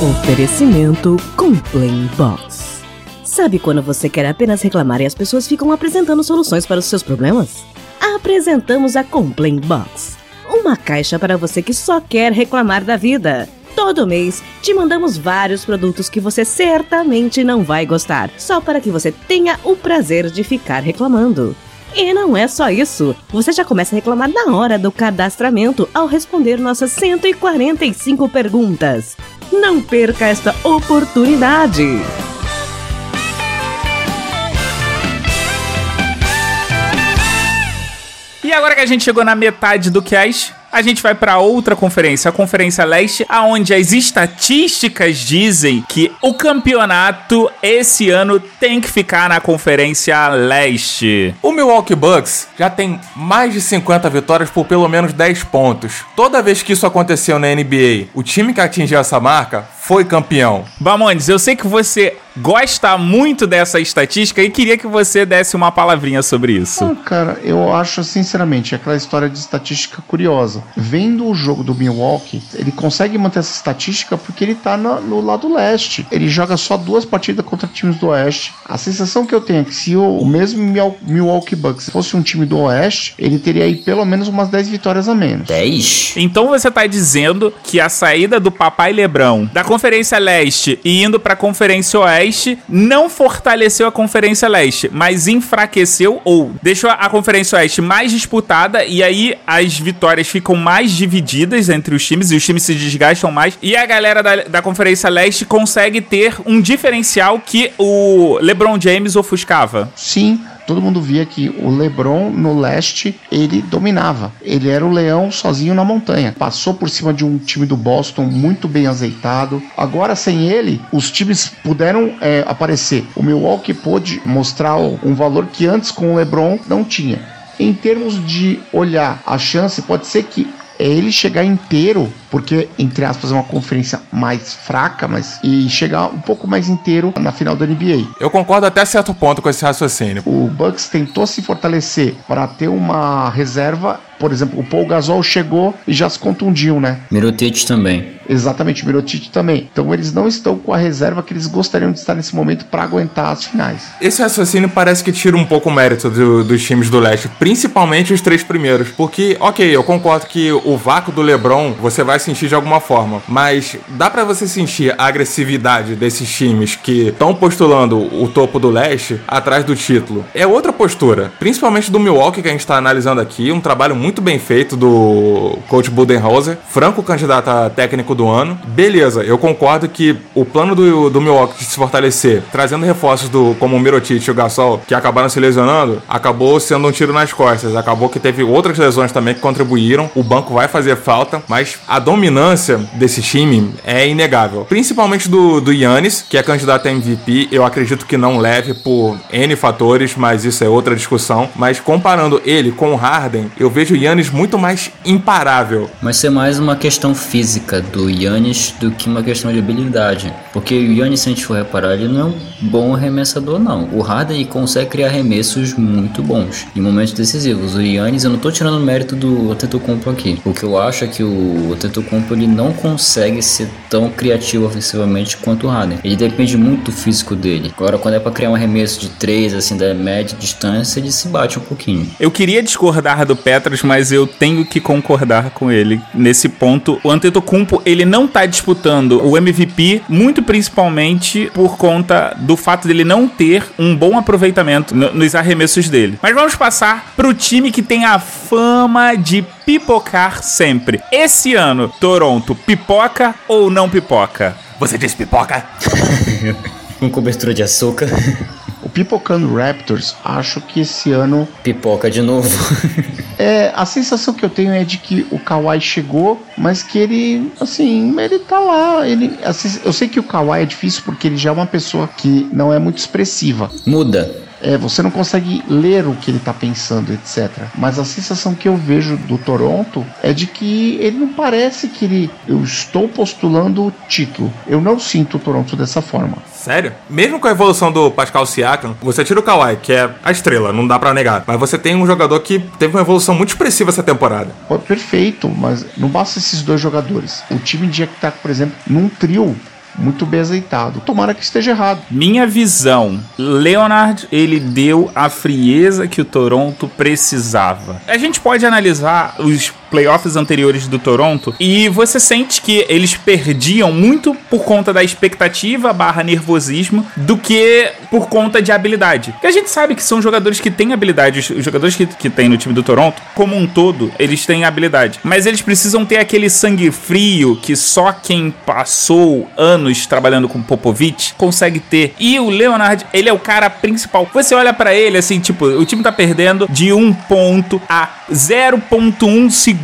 Oferecimento Complain Box. Sabe quando você quer apenas reclamar e as pessoas ficam apresentando soluções para os seus problemas? Apresentamos a Complain Box, uma caixa para você que só quer reclamar da vida. Todo mês te mandamos vários produtos que você certamente não vai gostar, só para que você tenha o prazer de ficar reclamando. E não é só isso. Você já começa a reclamar na hora do cadastramento ao responder nossas 145 perguntas. Não perca esta oportunidade! E agora que a gente chegou na metade do cast, a gente vai pra outra conferência, a Conferência Leste, aonde as estatísticas dizem que o campeonato esse ano tem que ficar na Conferência Leste. O Milwaukee Bucks já tem mais de 50 vitórias por pelo menos 10 pontos. Toda vez que isso aconteceu na NBA, o time que atingiu essa marca foi campeão. Bamondes, eu sei que você gosta muito dessa estatística e queria que você desse uma palavrinha sobre isso. Não, cara, eu acho sinceramente aquela história de estatística curiosa. Vendo o jogo do Milwaukee, ele consegue manter essa estatística porque ele tá no, no lado leste. Ele joga só duas partidas contra times do oeste. A sensação que eu tenho é que se o, o mesmo Mil- Milwaukee Bucks fosse um time do oeste, ele teria aí pelo menos umas 10 vitórias a menos. 10? Então você tá dizendo que a saída do Papai Lebrão da Conferência Leste e indo pra Conferência Oeste não fortaleceu a Conferência Leste, mas enfraqueceu ou deixou a Conferência Oeste mais disputada e aí as vitórias ficam mais divididas entre os times e os times se desgastam mais e a galera da, da Conferência Leste consegue ter um diferencial que o LeBron James ofuscava. Sim, todo mundo via que o LeBron no leste ele dominava. Ele era o leão sozinho na montanha. Passou por cima de um time do Boston muito bem azeitado. Agora sem ele, os times puderam é, aparecer. O Milwaukee pôde mostrar um valor que antes com o LeBron não tinha. Em termos de olhar a chance, pode ser que ele chegar inteiro porque, entre aspas, é uma conferência mais fraca, mas e chegar um pouco mais inteiro na final da NBA. Eu concordo até certo ponto com esse raciocínio. O Bucks tentou se fortalecer para ter uma reserva. Por exemplo, o Paul Gasol chegou e já se contundiu, né? Mirotic também. Exatamente, Mirotic também. Então eles não estão com a reserva que eles gostariam de estar nesse momento para aguentar as finais. Esse raciocínio parece que tira um pouco o mérito do, dos times do leste, principalmente os três primeiros. Porque, ok, eu concordo que o vácuo do LeBron você vai sentir de alguma forma, mas dá para você sentir a agressividade desses times que estão postulando o topo do leste atrás do título. É outra postura, principalmente do Milwaukee que a gente está analisando aqui, um trabalho muito bem feito do coach Budenholzer, franco candidato a técnico do ano. Beleza, eu concordo que o plano do, do Milwaukee de se fortalecer, trazendo reforços do como o Mirotic e o Gasol, que acabaram se lesionando, acabou sendo um tiro nas costas. Acabou que teve outras lesões também que contribuíram. O banco vai fazer falta, mas a dominância desse time é inegável. Principalmente do, do Yannis, que é candidato a MVP. Eu acredito que não leve por N fatores, mas isso é outra discussão. Mas comparando ele com o Harden, eu vejo o Yannis muito mais imparável. Mas ser mais uma questão física do Yannis do que uma questão de habilidade. Porque o Yannis, se a gente for reparar, ele não é um bom arremessador, não. O Harden consegue criar arremessos muito bons em momentos decisivos. O Yannis, eu não tô tirando o mérito do Antetokounmpo aqui. O que eu acho é que o Antetokounmpo ele não consegue ser tão criativo ofensivamente quanto o Harden. Ele depende muito do físico dele. Agora, quando é para criar um arremesso de 3, assim, da média distância, ele se bate um pouquinho. Eu queria discordar do Petros, mas eu tenho que concordar com ele nesse ponto. O Antetokounmpo, ele não tá disputando o MVP, muito principalmente por conta do fato dele não ter um bom aproveitamento no, nos arremessos dele. Mas vamos passar pro time que tem a fama de pipocar sempre. Esse ano, Toronto, pipoca ou não pipoca? Você disse pipoca? Com cobertura de açúcar. O Pipocando Raptors, acho que esse ano. Pipoca de novo. é, a sensação que eu tenho é de que o Kawhi chegou, mas que ele, assim, ele tá lá. Ele, assim, eu sei que o Kawhi é difícil porque ele já é uma pessoa que não é muito expressiva. Muda. É, você não consegue ler o que ele está pensando, etc. Mas a sensação que eu vejo do Toronto é de que ele não parece que ele. Eu estou postulando o título. Eu não sinto o Toronto dessa forma. Sério? Mesmo com a evolução do Pascal Siakam, você tira o Kawhi, que é a estrela, não dá para negar. Mas você tem um jogador que teve uma evolução muito expressiva essa temporada. Perfeito, mas não basta esses dois jogadores. O time que estar, por exemplo, num trio muito bem azeitado. Tomara que esteja errado. Minha visão, Leonard, ele deu a frieza que o Toronto precisava. A gente pode analisar os playoffs anteriores do Toronto e você sente que eles perdiam muito por conta da expectativa barra nervosismo do que por conta de habilidade. Porque a gente sabe que são jogadores que têm habilidade, os jogadores que, que tem no time do Toronto, como um todo, eles têm habilidade. Mas eles precisam ter aquele sangue frio que só quem passou anos trabalhando com Popovich consegue ter. E o Leonard, ele é o cara principal. Você olha para ele assim, tipo, o time tá perdendo de um ponto a 0.1 segundos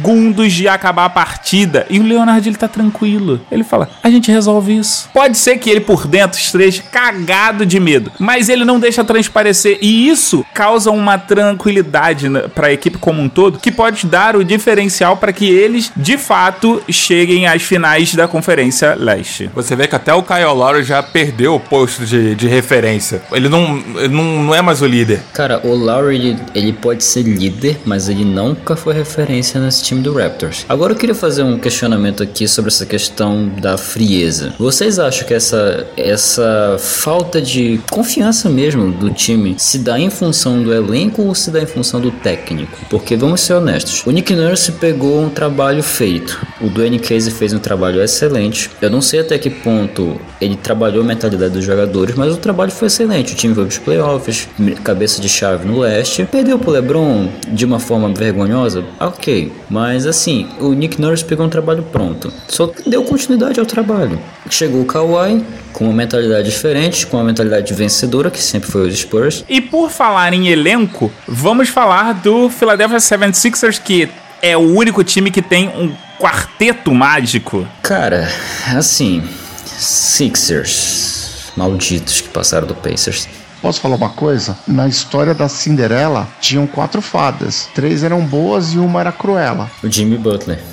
de acabar a partida. E o Leonard, ele tá tranquilo. Ele fala: a gente resolve isso. Pode ser que ele por dentro esteja cagado de medo, mas ele não deixa transparecer. E isso causa uma tranquilidade para a equipe como um todo, que pode dar o diferencial para que eles, de fato, cheguem às finais da Conferência Leste. Você vê que até o Kyle Lowry já perdeu o posto de, de referência. Ele não, ele não, não é mais o líder. Cara, o Lowry, ele, ele pode ser líder, mas ele nunca foi referência nesse time do Raptors. Agora eu queria fazer um questionamento aqui sobre essa questão da frieza. Vocês acham que essa, essa falta de confiança mesmo do time se dá em função do elenco ou se dá em função do técnico? Porque vamos ser honestos, o Nick Nurse pegou um trabalho feito. O Dwayne Casey fez um trabalho excelente. Eu não sei até que ponto ele trabalhou a mentalidade dos jogadores, mas o trabalho foi excelente. O time foi para os playoffs, cabeça de chave no leste. Perdeu pro LeBron de uma forma vergonhosa? Ok, Mas assim, o Nick Nurse pegou um trabalho pronto. Só deu continuidade ao trabalho. Chegou o Kawhi com uma mentalidade diferente, com uma mentalidade vencedora, que sempre foi os Spurs. E por falar em elenco, vamos falar do Philadelphia 76ers, que é o único time que tem um quarteto mágico. Cara, assim, Sixers, malditos que passaram do Pacers. Posso falar uma coisa? Na história da Cinderela, tinham quatro fadas. Três eram boas e uma era cruela. O Jimmy Butler.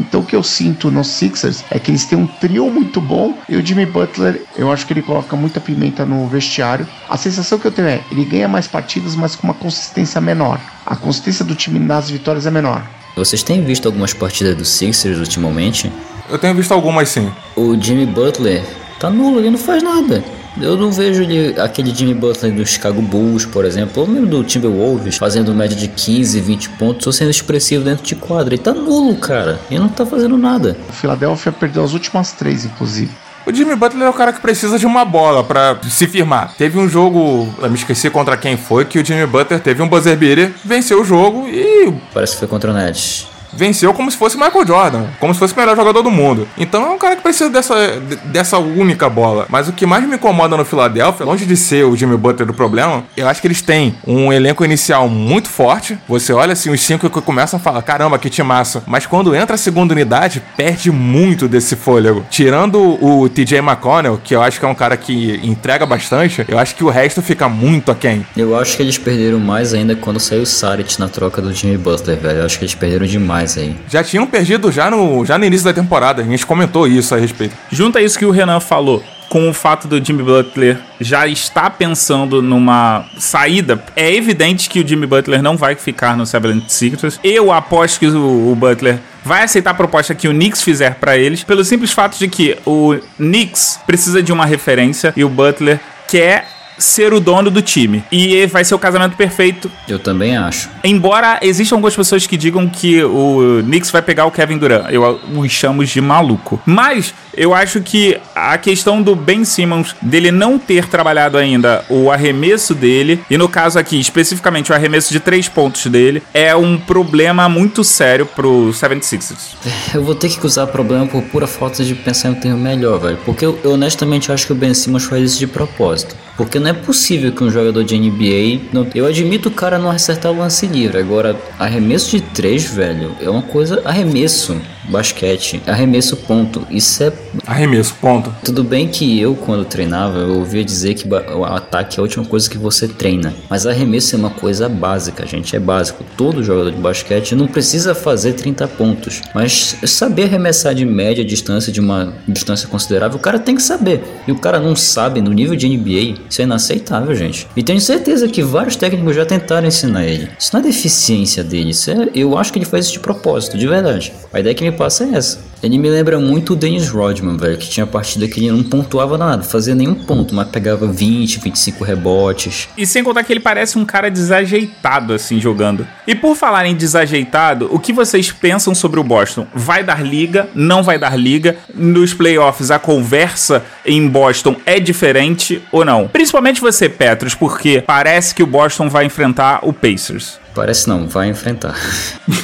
Então o que eu sinto nos Sixers é que eles têm um trio muito bom e o Jimmy Butler, eu acho que ele coloca muita pimenta no vestiário. A sensação que eu tenho é, ele ganha mais partidas, mas com uma consistência menor. A consistência do time nas vitórias é menor. Vocês têm visto algumas partidas do Sixers ultimamente? Eu tenho visto algumas sim. O Jimmy Butler tá nulo, ele não faz nada. Eu não vejo ele, aquele Jimmy Butler do Chicago Bulls, por exemplo, ou mesmo do Timberwolves, fazendo média de 15, 20 pontos ou sendo expressivo dentro de quadra. Ele tá nulo, cara. Ele não tá fazendo nada. O Philadelphia perdeu as últimas três, inclusive. O Jimmy Butler é o cara que precisa de uma bola pra se firmar. Teve um jogo, eu me esqueci contra quem foi, que o Jimmy Butler teve um buzzer beater, venceu o jogo e Parece que foi contra o Nets. Venceu como se fosse Michael Jordan, como se fosse o melhor jogador do mundo. Então é um cara que precisa dessa, de- dessa única bola. Mas o que mais me incomoda no Philadelphia, longe de ser o Jimmy Butler do problema, eu acho que eles têm um elenco inicial muito forte. Você olha assim, os cinco que começam a falar, caramba, que massa. Mas quando entra a segunda unidade, perde muito desse fôlego. Tirando o TJ McConnell, que eu acho que é um cara que entrega bastante, eu acho que o resto fica muito aquém. Eu acho que eles perderam mais ainda quando saiu o Saric na troca do Jimmy Butler, velho. Eu acho que eles perderam demais aí. Já tinham perdido já no, já no início da temporada, a gente comentou isso a respeito. Junta isso que o Renan falou com o fato do Jimmy Butler já estar pensando numa saída, é evidente que o Jimmy Butler não vai ficar no 76ers. Eu aposto que o, o Butler vai aceitar a proposta que o Knicks fizer pra eles, pelo simples fato de que o Knicks precisa de uma referência e o Butler quer ser o dono do time. E vai ser o casamento perfeito Eu também acho. Embora existam algumas pessoas que digam que o Knicks vai pegar o Kevin Durant, eu os chamo de maluco. Mas eu acho que a questão do Ben Simmons dele não ter trabalhado ainda o arremesso dele, e no caso aqui especificamente o arremesso de três pontos dele, é um problema muito sério pro 76ers. Eu vou ter que usar problema por pura falta de pensar em um termo melhor, velho. Porque eu, eu honestamente acho que o Ben Simmons faz isso de propósito. Porque não é possível que um jogador de NBA. Não... Eu admito o cara não acertar o lance livre. Agora, arremesso de três, velho, é uma coisa. Arremesso, basquete, arremesso, ponto. Isso é. Arremesso, ponto. Tudo bem que eu, quando treinava, eu ouvia dizer que o ataque é a última coisa que você treina. Mas arremesso é uma coisa básica, gente. É básico. Todo jogador de basquete não precisa fazer 30 pontos. Mas saber arremessar de média distância, de uma distância considerável, o cara tem que saber. E o cara não sabe no nível de NBA. Isso é inaceitável, gente. E tenho certeza que vários técnicos já tentaram ensinar ele. Isso não é deficiência dele. Isso é, eu acho que ele faz isso de propósito, de verdade. A ideia que me passa é essa. Ele me lembra muito o Dennis Rodman, velho, que tinha partida que ele não pontuava nada, fazia nenhum ponto, mas pegava 20, 25 rebotes. E sem contar que ele parece um cara desajeitado, assim, jogando. E por falar em desajeitado, o que vocês pensam sobre o Boston? Vai dar liga? Não vai dar liga? Nos playoffs, a conversa em Boston é diferente ou não? Principalmente você, Petros, porque parece que o Boston vai enfrentar o Pacers. Parece não, vai enfrentar.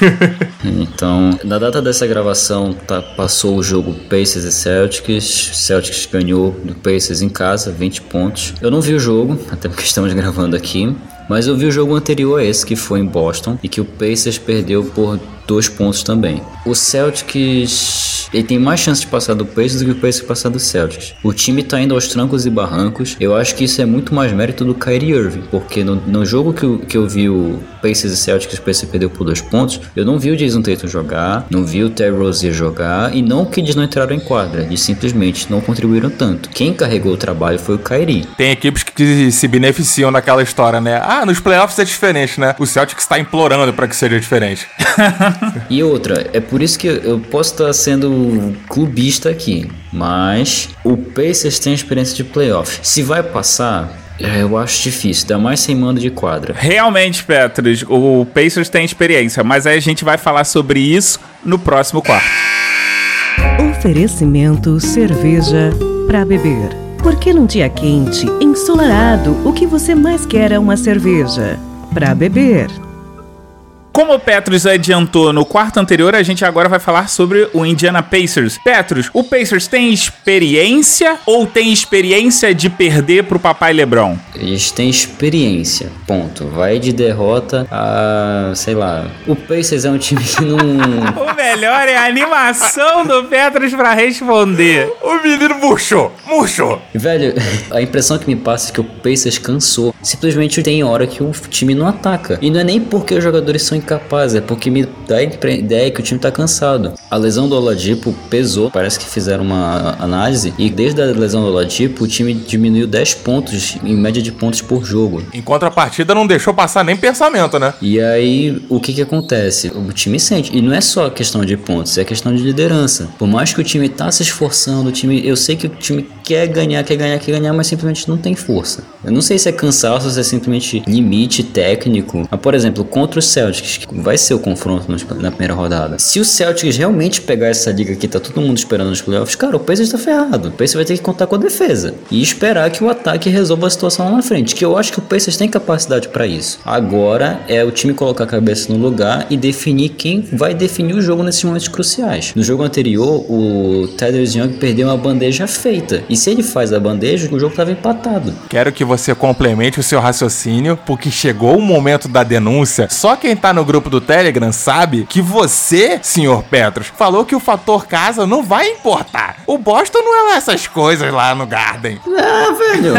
então, na data dessa gravação, tá, passou o jogo Pacers e Celtics. Celtics ganhou do Pacers em casa, 20 pontos. Eu não vi o jogo, até porque estamos gravando aqui. Mas eu vi o jogo anterior a esse, que foi em Boston, e que o Pacers perdeu por dois pontos também. O Celtics ele tem mais chance de passar do Pacers do que o Pacers passar do Celtics. O time tá indo aos trancos e barrancos. Eu acho que isso é muito mais mérito do Kyrie Irving, porque no, no jogo que eu, que eu vi o Pacers e Celtics, o Pacers perdeu por dois pontos, eu não vi o Jason Tatum jogar, não vi o Terry Rozier jogar, e não que eles não entraram em quadra, eles simplesmente não contribuíram tanto. Quem carregou o trabalho foi o Kyrie. Tem equipes que se beneficiam daquela história, né? Ah, nos playoffs é diferente, né? O Celtics está implorando para que seja diferente. E outra, é por isso que eu posso estar sendo clubista aqui, mas o Pacers tem experiência de playoff. Se vai passar, é, eu acho difícil, ainda mais sem mando de quadra. Realmente, Petros, o Pacers tem experiência, mas aí a gente vai falar sobre isso no próximo quarto. Oferecimento cerveja para beber. Porque num dia quente, ensolarado, o que você mais quer é uma cerveja para beber. Como o Petros adiantou no quarto anterior, a gente agora vai falar sobre o Indiana Pacers. Petros, o Pacers tem experiência ou tem experiência de perder pro papai LeBron? Eles têm experiência, ponto. Vai de derrota a, sei lá. O Pacers é um time que não. O melhor é a animação do Petros pra responder. O menino murchou, murchou. Velho, a impressão que me passa é que o Pacers cansou. Simplesmente tem hora que o time não ataca. E não é nem porque os jogadores são incapazes, é porque me dá a ideia que o time tá cansado. A lesão do Oladipo pesou, parece que fizeram uma análise, e desde a lesão do Oladipo, o time diminuiu 10 pontos, em média de pontos por jogo. Em contrapartida, não deixou passar nem pensamento, né? E aí, o que que acontece? O time sente. E não é só questão de pontos, é questão de liderança. Por mais que o time tá se esforçando, o time, eu sei que o time quer ganhar, quer ganhar, quer ganhar, mas simplesmente não tem força. Eu não sei se é cansaço, se é simplesmente limite técnico. Mas, por exemplo, contra o Celtics, que vai ser o confronto na primeira rodada. Se o Celtics realmente pegar essa liga que tá todo mundo esperando nos playoffs, cara, o Pacers tá ferrado. O Pacers vai ter que contar com a defesa e esperar que o ataque resolva a situação lá na frente, que eu acho que o Pacers tem capacidade para isso. Agora é o time colocar a cabeça no lugar e definir quem vai definir o jogo nesses momentos cruciais. No jogo anterior, o Tedros Young perdeu uma bandeja feita. E se ele faz a bandeja, o jogo tava empatado. Quero que você complemente o seu raciocínio, porque chegou o momento da denúncia. Só quem tá no grupo do Telegram sabe que você, senhor Petros, falou que o fator casa não vai importar. O Boston não é lá essas coisas lá no Garden. Ah, velho.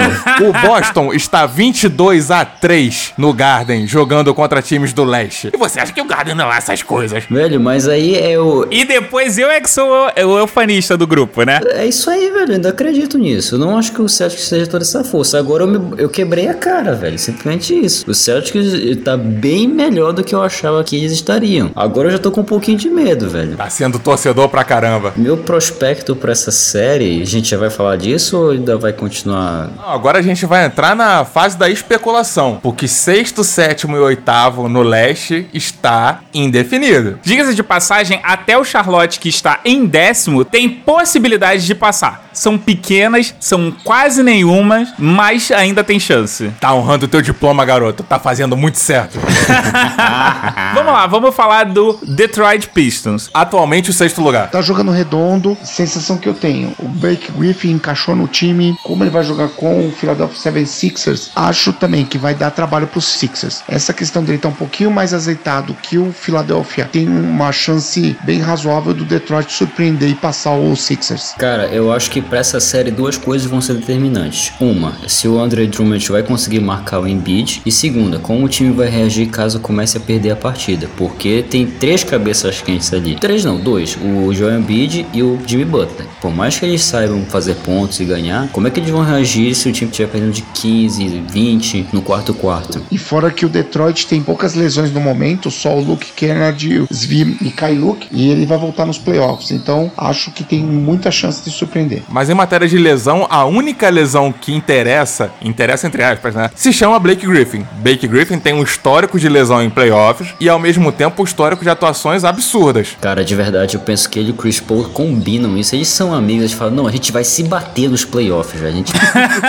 O Boston está 22 a 3 no Garden, jogando contra times do leste. E você acha que o Garden não é lá essas coisas? velho, mas aí é o. E depois eu é que sou o, o eufanista do grupo, né? É isso aí, velho. Eu ainda acredito nisso. Eu não acho que o Celtics seja toda essa força. Agora eu, me- eu quebrei a cara, velho. Simplesmente isso. O Celtics tá bem melhor do que eu achava que eles estariam. Agora eu já tô com um pouquinho de medo, velho. Tá sendo torcedor pra caramba. Meu prospecto pra essa série, a gente já vai falar disso ou ainda vai continuar? Não, Agora a gente vai entrar na fase da especulação, porque sexto, sétimo e oitavo no leste está indefinido. Diga-se de passagem, até o Charlotte, que está em décimo, tem possibilidade de passar. São pequenas, são quase nenhumas, mas ainda tem chance. Tá honrando o teu diploma, garoto. Tá fazendo muito certo. vamos lá, vamos falar do Detroit Pistons. Atualmente o sexto lugar. Tá jogando redondo, sensação que eu tenho. O Blake Griffin encaixou no time, como ele vai jogar com o Philadelphia 76ers, acho também que vai dar trabalho pros Sixers. Essa questão dele tá um pouquinho mais azeitado que o Philadelphia. Tem uma chance bem razoável do Detroit surpreender e passar o Sixers. Cara, eu acho que pra essa série duas coisas vão ser determinantes. Uma, se o Andre Drummond vai conseguir marcar o Embiid. E segunda, como o time vai reagir caso comece a perder a partida. Porque tem três cabeças quentes ali. Três não, dois. O Joel Embiid e o Jimmy Butler. Por mais que eles saibam fazer pontos e ganhar, como é que eles vão reagir se o time estiver perdendo de 15, 20 no quarto quarto? E fora que o Detroit tem poucas lesões no momento, só o Luke Kennedy, o Zvi e Kai Luke, e ele vai voltar nos playoffs. Então acho que tem muita chance de surpreender. Mas em matéria de lesão, a única lesão que interessa, interessa entre aspas, né? Se chama Blake Griffin. Blake Griffin tem um histórico de lesão em playoffs e ao mesmo tempo um histórico de atuações absurdas. Cara, de verdade, eu penso que ele e o Chris Paul combinam isso. Eles são amigos, eles falam, não, a gente vai se bater nos playoffs. A gente...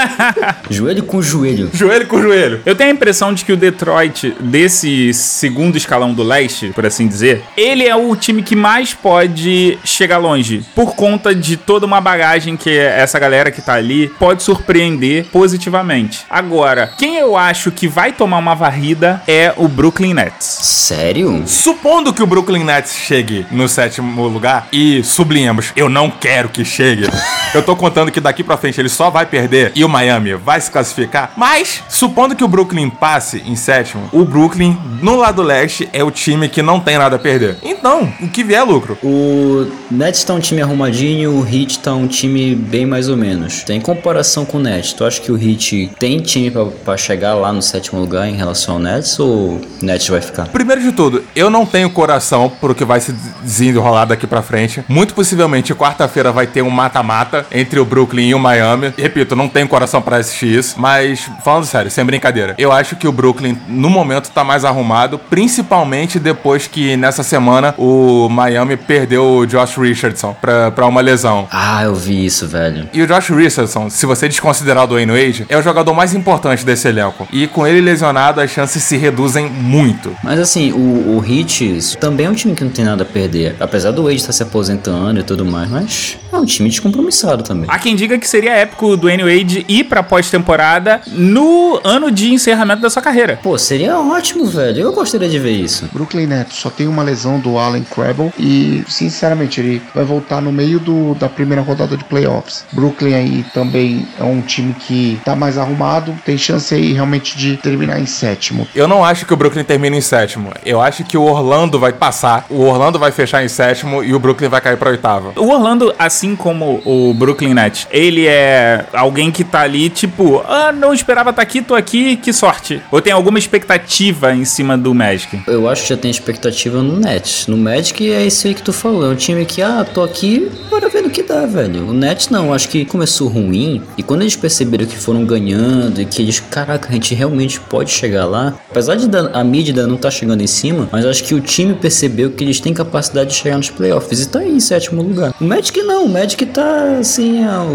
joelho com joelho. Joelho com joelho. Eu tenho a impressão de que o Detroit, desse segundo escalão do leste, por assim dizer, ele é o time que mais pode chegar longe. Por conta de toda uma bagagem que essa galera que tá ali pode surpreender positivamente. Agora, quem eu acho que vai tomar uma varrida é o Brooklyn Nets. Sério? Supondo que o Brooklyn Nets chegue no sétimo lugar e sublinhamos, eu não quero que chegue. Eu tô contando que daqui pra frente ele só vai perder e o Miami vai se classificar. Mas, supondo que o Brooklyn passe em sétimo, o Brooklyn, no lado leste, é o time que não tem nada a perder. Então, o que vier é lucro. O Nets tá um time arrumadinho, o Heat tá um time bem mais ou menos. Tem comparação com o Nets. Tu acha que o Heat tem time pra, pra chegar lá no sétimo lugar em relação ao Nets ou o Nets vai ficar? Primeiro de tudo, eu não tenho coração pro que vai se desenrolar daqui pra frente. Muito possivelmente, quarta-feira vai ter um mata-mata entre o Brooklyn e o Miami. Repito, não tenho coração pra assistir isso. Mas, falando sério, sem brincadeira, eu acho que o Brooklyn, no momento, tá mais arrumado. Principalmente depois que, nessa semana, o Miami perdeu o Josh Richardson pra, pra uma lesão. Ah, eu vi isso, velho. E o Josh Richardson, se você desconsiderar o Dwayne Wade, é o jogador mais importante desse elenco. E com ele lesionado, as chances se reduzem muito. Mas assim, o, o Heat também é um time que não tem nada a perder. Apesar do Wade estar se aposentando e tudo mais, mas é um time descompromissado também. Há quem diga que seria épico o Dwayne Wade ir pra pós-temporada no ano de encerramento da sua carreira. Pô, seria ótimo, velho. Eu gostaria de ver isso. Brooklyn Nets só tem uma lesão do Allen Crabble e, sinceramente, ele vai voltar no meio do, da primeira rodada de playoffs. Brooklyn aí também é um time que tá mais arrumado, tem chance aí realmente de terminar em sétimo. Eu não acho que o Brooklyn termine em sétimo. Eu acho que o Orlando vai passar, o Orlando vai fechar em sétimo e o Brooklyn vai cair pra oitava. O Orlando, assim como o Brooklyn Nets, ele é alguém que tá ali, tipo, ah, não esperava estar aqui, tô aqui, que sorte. Ou tem alguma expectativa em cima do Magic? Eu acho que já tem expectativa no Nets. No Magic é isso aí que tu falou. É um time que, ah, tô aqui, bora ver no que dá, velho. O Nets não, acho que começou ruim. E quando eles perceberam que foram ganhando e que eles, caraca, a gente realmente pode chegar lá. Apesar de a mídia não tá chegando em cima, mas acho que o time percebeu que eles têm capacidade de chegar nos playoffs e tá aí em sétimo lugar. O Magic não, o Magic tá assim, ao,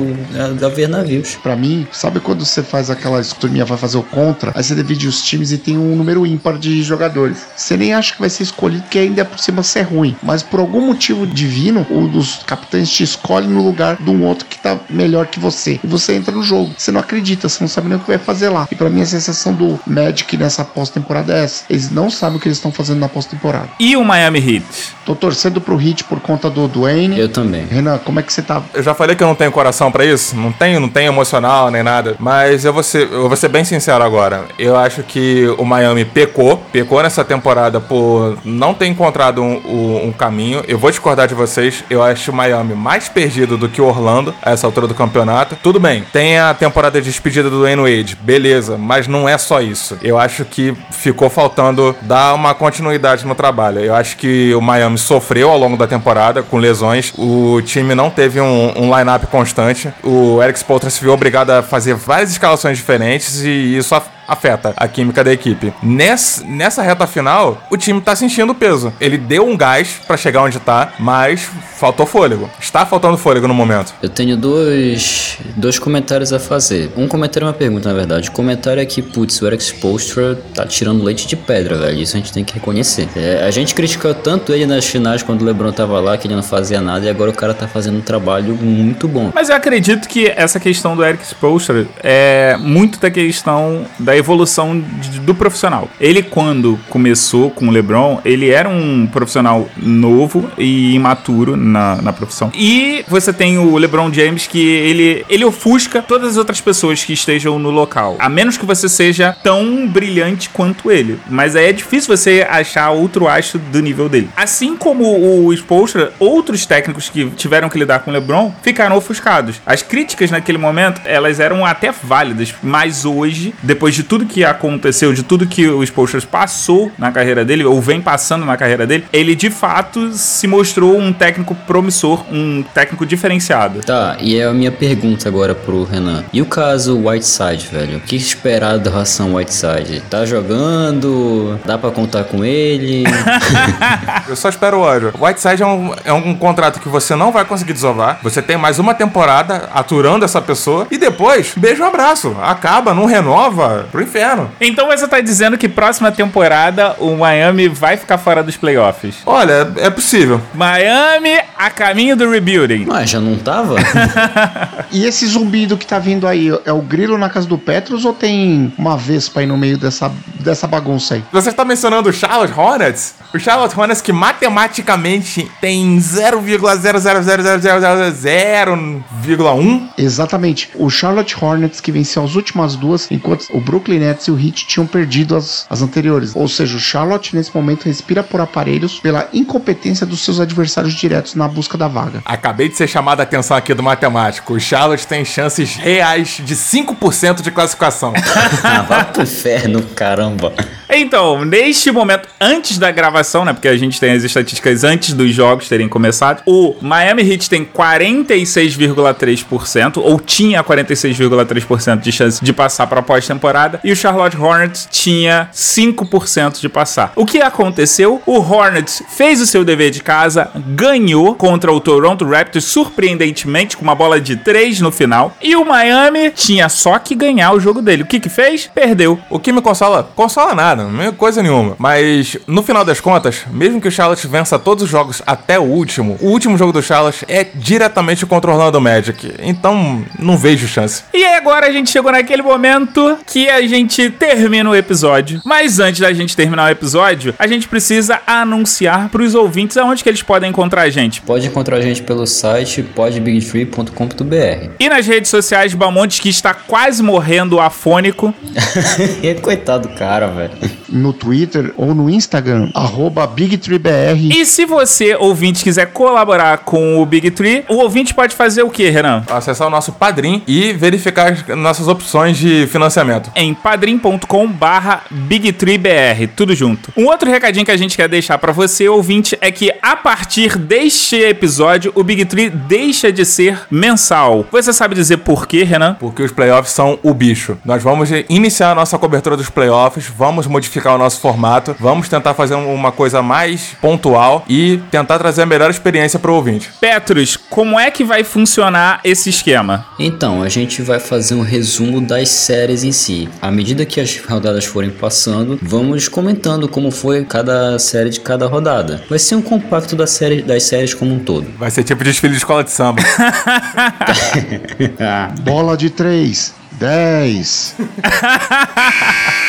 a, a ver navios. Pra mim, sabe quando você faz aquela turminha vai fazer o contra, aí você divide os times e tem um número ímpar de jogadores. Você nem acha que vai ser escolhido, que ainda é por cima ser ruim. Mas por algum motivo divino, um dos capitães te escolhe no lugar de um outro que tá melhor que você. E você entra no jogo. Você não acredita, você não sabe nem o que vai fazer lá. E pra mim a sensação do Magic nessa pós-temporada é essa. Eles não sabem o que eles estão fazendo na pós-temporada. E o Miami Heat? Tô torcendo pro Hit por conta do Dwayne. Eu também. Renan, como é que você tá? Eu já falei que eu não tenho coração pra isso, não tenho, não tenho emocional nem nada, mas eu vou ser, eu vou ser bem sincero agora. Eu acho que o Miami pecou, pecou nessa temporada por não ter encontrado um, um- um caminho. Eu vou discordar de vocês, eu acho o Miami mais perdido do que o Orlando a essa altura do campeonato. Tudo bem, tem a temporada de despedida do Dwayne Wade, beleza, mas não é só isso. Eu acho que ficou faltando dar uma continuidade no trabalho. Eu acho que o Miami sofreu ao longo da temporada com lesões. O time não teve um, um line-up constante. O Eric Spoelstra se viu obrigado a fazer várias escalações diferentes e isso afeta a química da equipe. Nessa, nessa reta final, o time tá sentindo peso. Ele deu um gás pra chegar onde tá, mas faltou fôlego. Está faltando fôlego no momento. Eu tenho dois, dois comentários a fazer. Um comentário e uma pergunta, na verdade. O comentário é que, putz, o Eric Spoelstra tá tirando leite de pedra, velho. Isso a gente tem que reconhecer. É, a gente criticou tanto ele nas finais quando o LeBron tava lá, que ele não fazia nada, e agora o cara tá fazendo um trabalho muito bom. Mas eu acredito que essa questão do Eric Spoelstra é muito da questão da evolução de- do profissional. Ele, quando começou com o LeBron, ele era um profissional novo e imaturo na, na profissão. E você tem o LeBron James que ele, ele ofusca todas as outras pessoas que estejam no local. A menos que você seja tão brilhante quanto ele. Mas aí é difícil você achar outro astro do nível dele. Assim como o Spoelstra, outros técnicos que tiveram que lidar com o LeBron ficaram ofuscados. As críticas naquele momento, elas eram até válidas, mas hoje, depois de tudo que aconteceu, de tudo que o Spoelstra passou na carreira dele, ou vem passando na carreira dele, ele de fato se mostrou um técnico promissor, um técnico diferenciado. Tá, e é a minha pergunta agora pro Renan. E o caso Whiteside, velho? O que esperar da ração Whiteside? Tá jogando? Dá pra contar com ele? Eu só espero o ódio. Whiteside é um, é um contrato que você não vai conseguir desovar. Você tem mais uma temporada aturando essa pessoa. E depois, beijo um abraço. Acaba, não renova, pro inferno. Então você tá dizendo que próxima temporada o Miami vai ficar fora dos playoffs. Olha, é possível. Miami a caminho do rebuilding. Mas já não tava? E esse zumbido que tá vindo aí, é o grilo na casa do Petros ou tem uma vespa aí no meio dessa, dessa bagunça aí? Você está mencionando o Charlotte Hornets? O Charlotte Hornets que matematicamente tem 0,0000001,1. Exatamente. O Charlotte Hornets que venceu as últimas duas, enquanto o Brooklyn Nets e o Heat tinham perdido as, as anteriores. Ou seja, o Charlotte nesse momento respira por aparelhos pela incompetência dos seus adversários diretos na busca da vaga. Acabei de ser chamado a atenção aqui do matemático. O Charlotte tem chances reais de 5% de classificação. vá pro inferno, caramba. Então, neste momento, antes da gravação né? Porque a gente tem as estatísticas antes dos jogos terem começado. O Miami Heat tem 46,3%, ou tinha 46,3% de chance de passar para pós-temporada, e o Charlotte Hornets tinha 5% de passar. O que aconteceu? O Hornets fez o seu dever de casa, ganhou contra o Toronto Raptors surpreendentemente com uma bola de 3 no final, e o Miami tinha só que ganhar o jogo dele. O que que fez? Perdeu. O que me consola? Consola nada, não é coisa nenhuma. Mas no final das contas, mesmo que o Charlotte vença todos os jogos até o último, o último jogo do Charlotte é diretamente contra o Orlando Magic. Então, não vejo chance. E agora a gente chegou naquele momento que a gente termina o episódio. Mas antes da gente terminar o episódio, a gente precisa anunciar pros ouvintes aonde que eles podem encontrar a gente. Pode encontrar a gente pelo site podbigtree.com.br. E nas redes sociais, Balmontes que está quase morrendo afônico. Coitado do cara, velho. No Twitter ou no Instagram, arroba BigTreeBR. E se você, ouvinte, quiser colaborar com o Big Tree, o ouvinte pode fazer o que, Renan? Acessar o nosso Padrim e verificar as nossas opções de financiamento. Em padrim.com barra BigTreeBR, tudo junto. Um outro recadinho que a gente quer deixar pra você, ouvinte, é que a partir deste episódio, o Big Tree deixa de ser mensal. Você sabe dizer por quê, Renan? Porque os playoffs são o bicho. Nós vamos iniciar a nossa cobertura dos playoffs, vamos modificar o nosso formato, vamos tentar fazer um- uma coisa mais pontual e tentar trazer a melhor experiência pro ouvinte. Petros, como é que vai funcionar esse esquema? Então, a gente vai fazer um resumo das séries em si. À medida que as rodadas forem passando, vamos comentando como foi cada série de cada rodada. Vai ser um compacto da série, das séries como um todo. Vai ser tipo desfile de escola de samba. Bola de três. 10.